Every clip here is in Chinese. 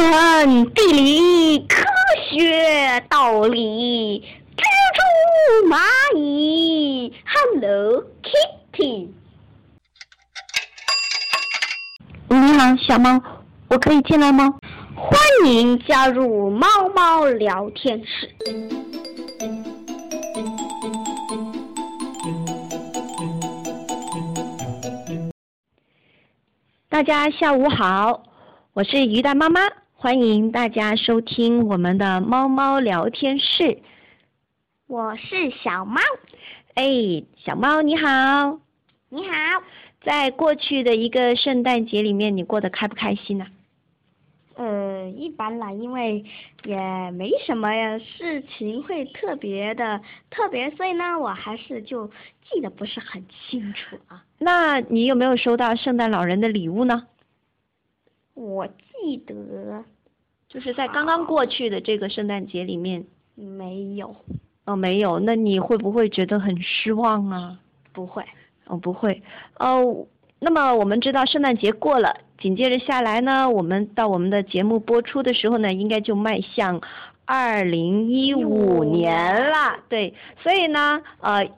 文、地理、科学、道理，蜘蛛、蚂蚁，Hello Kitty。你好，小猫，我可以进来吗？欢迎加入猫猫聊天室。大家下午好，我是鱼蛋妈妈，欢迎大家收听我们的猫猫聊天室。我是小猫，哎，小猫你好，你好。在过去的一个圣诞节里面，你过得开不开心呢、呃，一般啦，因为也没什么呀事情会特别的特别，所以呢，我还是就记得不是很清楚啊。那你有没有收到圣诞老人的礼物呢？我记得就是在刚刚过去的这个圣诞节里面，没有，哦，没有，那你会不会觉得很失望啊？不会。哦，不会，哦，那么我们知道圣诞节过了，紧接着下来呢，我们到我们的节目播出的时候呢，应该就迈向二零一五年了，对，所以呢，呃，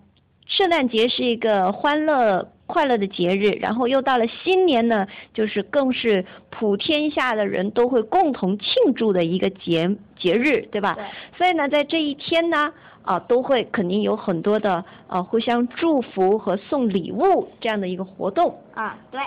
圣诞节是一个欢乐快乐的节日，然后又到了新年呢，就是更是普天下的人都会共同庆祝的一个节节日，对吧？对所以呢，在这一天呢，啊，都会肯定有很多的呃互相祝福和送礼物这样的一个活动。啊，对，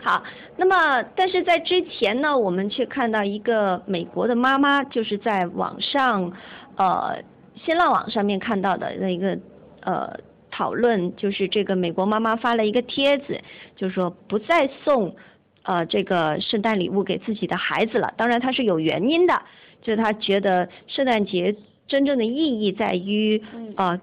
好，那么但是在之前呢，我们却看到一个美国的妈妈，就是在网上，呃，新浪网上面看到的那一个呃讨论，就是这个美国妈妈发了一个帖子，就是说不再送呃这个圣诞礼物给自己的孩子了。当然，他是有原因的，就是她觉得圣诞节真正的意义在于嗯呃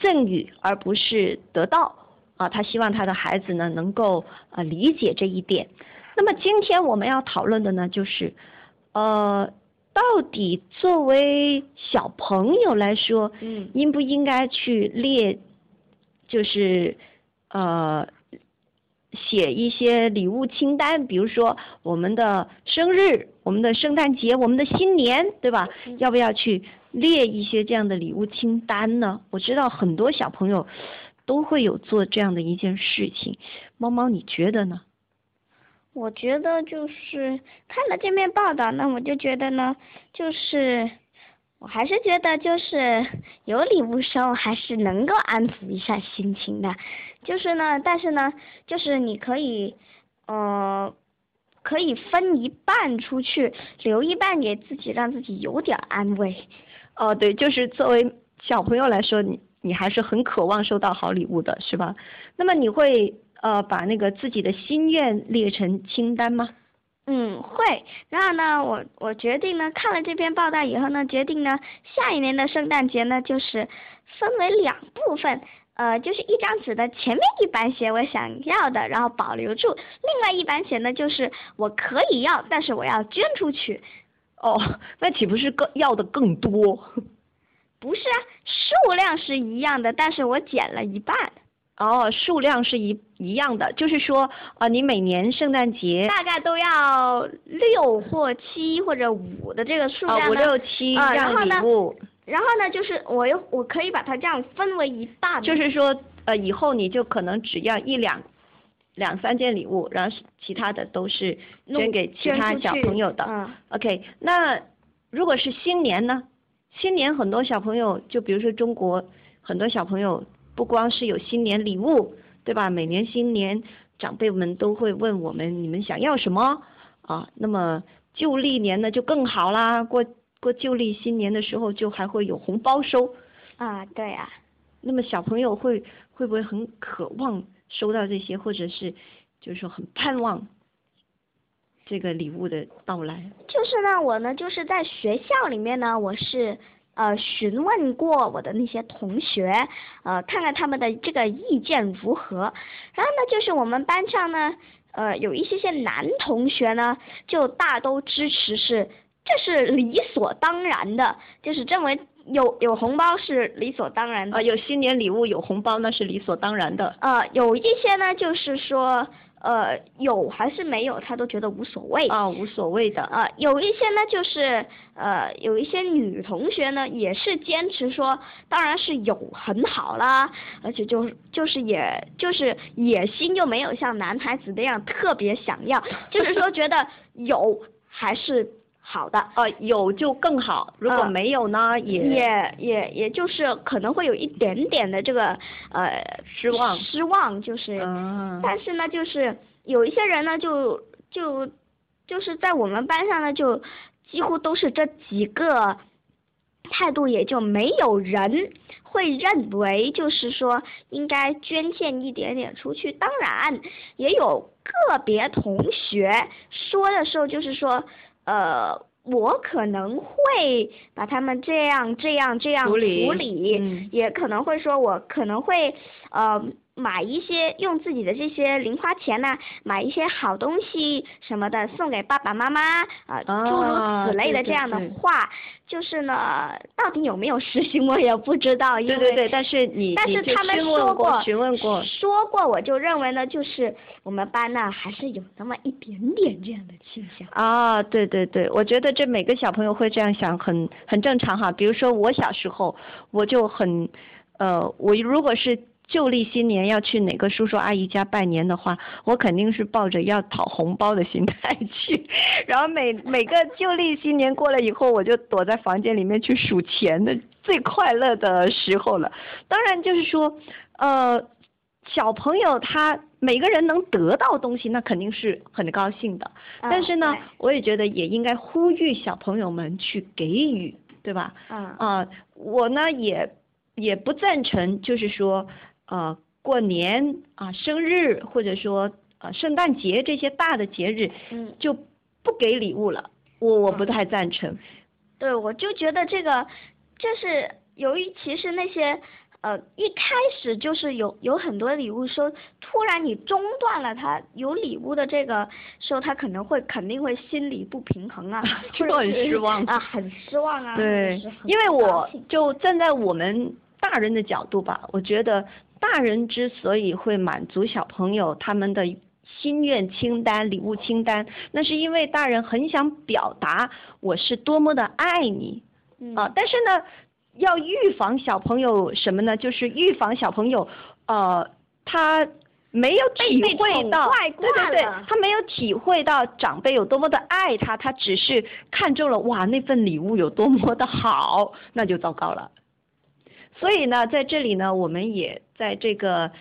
赠予，而不是得到。啊，他希望他的孩子呢能够呃理解这一点。那么今天我们要讨论的呢，就是呃，到底作为小朋友来说，嗯应不应该去列，就是呃，写一些礼物清单，比如说我们的生日、我们的圣诞节、我们的新年，对吧？嗯要不要去列一些这样的礼物清单呢？我知道很多小朋友都会有做这样的一件事情。猫猫，你觉得呢？我觉得就是看了这篇报道呢，我就觉得呢，就是我还是觉得就是有礼物收还是能够安抚一下心情的，就是呢，但是呢，就是你可以，呃，可以分一半出去，留一半给自己，让自己有点安慰。哦，对，就是作为小朋友来说，你你还是很渴望收到好礼物的，是吧？那么你会呃把那个自己的心愿列成清单吗？嗯，会。然后呢，我我决定呢，看了这篇报道以后呢，决定呢，下一年的圣诞节呢，就是分为两部分，呃，就是一张纸的前面一版写我想要的，然后保留住；另外一版写呢，就是我可以要，但是我要捐出去。哦，那岂不是更要的更多？不是啊，数量是一样的，但是我减了一半，哦，数量是一一样的，就是说，呃，你每年圣诞节大概都要六或七或者五的这个数啊五量呢。六七这样啊然后呢礼物，然后呢，就是我又我可以把它这样分为一大，就是说，呃，以后你就可能只要一两两三件礼物，然后其他的都是捐给其他小朋友的。嗯 OK，那如果是新年呢？新年很多小朋友，就比如说中国很多小朋友，不光是有新年礼物，对吧？每年新年长辈们都会问我们，你们想要什么啊？那么旧历年呢就更好啦，过过旧历新年的时候就还会有红包收。啊，对啊，那么小朋友会会不会很渴望收到这些，或者是就是说很盼望这个礼物的到来？就是呢，我呢就是在学校里面呢，我是呃询问过我的那些同学，呃看看他们的这个意见如何。然后呢，就是我们班上呢，呃有一些些男同学呢，就大都支持是这是理所当然的，就是认为有有红包是理所当然的。啊，有新年礼物有红包那是理所当然的。呃，有一些呢，就是说，呃，有还是没有，他都觉得无所谓。啊，无所谓的。呃，有一些呢，就是呃，有一些女同学呢，也是坚持说，当然是有很好啦，而且就是就是也就是野心又没有像男孩子那样特别想要，就是说觉得有还是好的。呃，有就更好，如果没有呢，也也也也就是可能会有一点点的这个呃失望失望，就是，嗯但是呢，就是有一些人呢，就就就是在我们班上呢，就几乎都是这几个态度，也就没有人会认为就是说应该捐献一点点出去。当然，也有个别同学说的时候，就是说，呃，我可能会把他们这样这样这样处理处理嗯。也可能会说，我可能会呃买一些用自己的这些零花钱呢，买一些好东西什么的送给爸爸妈妈啊、诸啊如此类的这样的对话，就是呢，到底有没有实行我也不知道，因为对对对，但是你但是他们说过询问过，说过，我就认为呢，就是我们班呢还是有那么一点点这样的倾向。啊，对对对，我觉得这每个小朋友会这样想很很正常哈。比如说我小时候，我就很，呃，我如果是旧历新年要去哪个叔叔阿姨家拜年的话，我肯定是抱着要讨红包的心态去，然后每每个旧历新年过了以后，我就躲在房间里面去数钱的最快乐的时候了。当然就是说，呃，小朋友他每个人能得到东西，那肯定是很高兴的。但是呢我也觉得也应该呼吁小朋友们去给予，对吧？嗯啊、我呢也也不赞成，就是说，呃，过年啊、生日或者说呃圣诞节这些大的节日嗯，就不给礼物了，我我不太赞成。对，我就觉得这个，就是由于其实那些。呃，一开始就是有有很多礼物收，突然你中断了他有礼物的这个时候，他可能会肯定会心理不平衡啊，就很失望 啊，很失望啊，对，因为我就站在我们大人的角度吧，我觉得大人之所以会满足小朋友他们的心愿清单、礼物清单，那是因为大人很想表达我是多么的爱你嗯啊、但是呢，要预防小朋友什么呢？就是预防小朋友，呃，他。没有体会到，对对对，他没有体会到长辈有多么的爱他，他只是看中了哇那份礼物有多么的好，那就糟糕了。所以呢，在这里呢，我们也在这个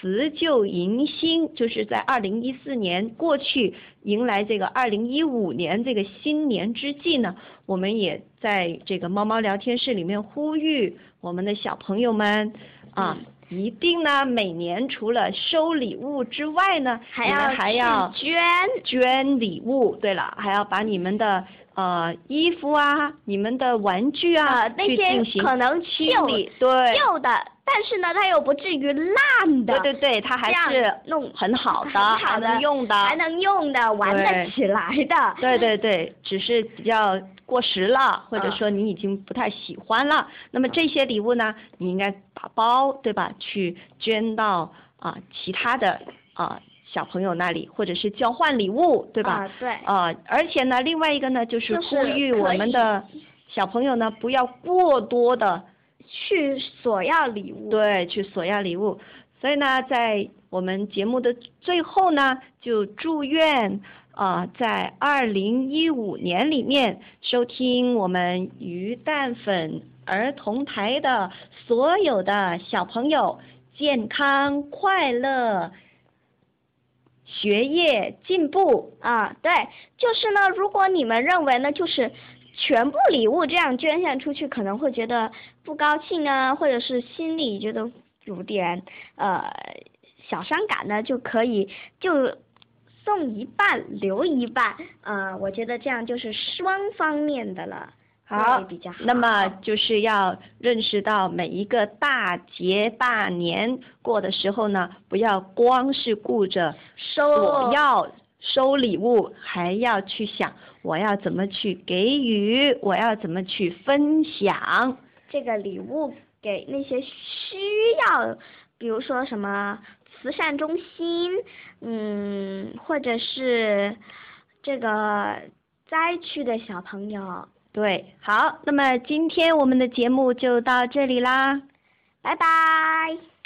辞旧迎新，就是在二零一四年过去，迎来这个二零一五年这个新年之际呢，我们也在这个猫猫聊天室里面呼吁我们的小朋友们啊。一定呢，每年除了收礼物之外呢，还要还要捐，捐礼物。对了，还要把你们的呃衣服啊、你们的玩具啊，呃，那些可能旧清理。对，旧的，但是呢，它又不至于烂的，对对对，它还是弄很好的，很好还的能用的。还能用的，玩得起来的。对对对，只是比较过时了，或者嗯说你已经不太喜欢了。那么这些礼物呢，你应该打包，对吧？去捐到啊、其他的啊、小朋友那里，或者是交换礼物，对吧？啊，对。啊，而且呢，另外一个呢，就是呼吁我们的小朋友呢，不要过多的去索要礼物。对去索要礼物。所以呢，在我们节目的最后呢，就祝愿啊、在二零一五年里面收听我们鱼蛋粉儿童台的所有的小朋友健康快乐，学业进步。啊，对，就是呢，如果你们认为呢，就是全部礼物这样捐献出去，可能会觉得不高兴啊，或者是心里觉得有点呃小伤感呢，就可以就送一半留一半，呃，我觉得这样就是双方面的了，好比较好。那么就是要认识到每一个大节大年过的时候呢，不要光是顾着收我要收礼物，还要去想我要怎么去给予，我要怎么去分享。这个礼物给那些需要，比如说什么慈善中心，嗯，或者是这个灾区的小朋友。对，好，那么今天我们的节目就到这里啦，拜拜。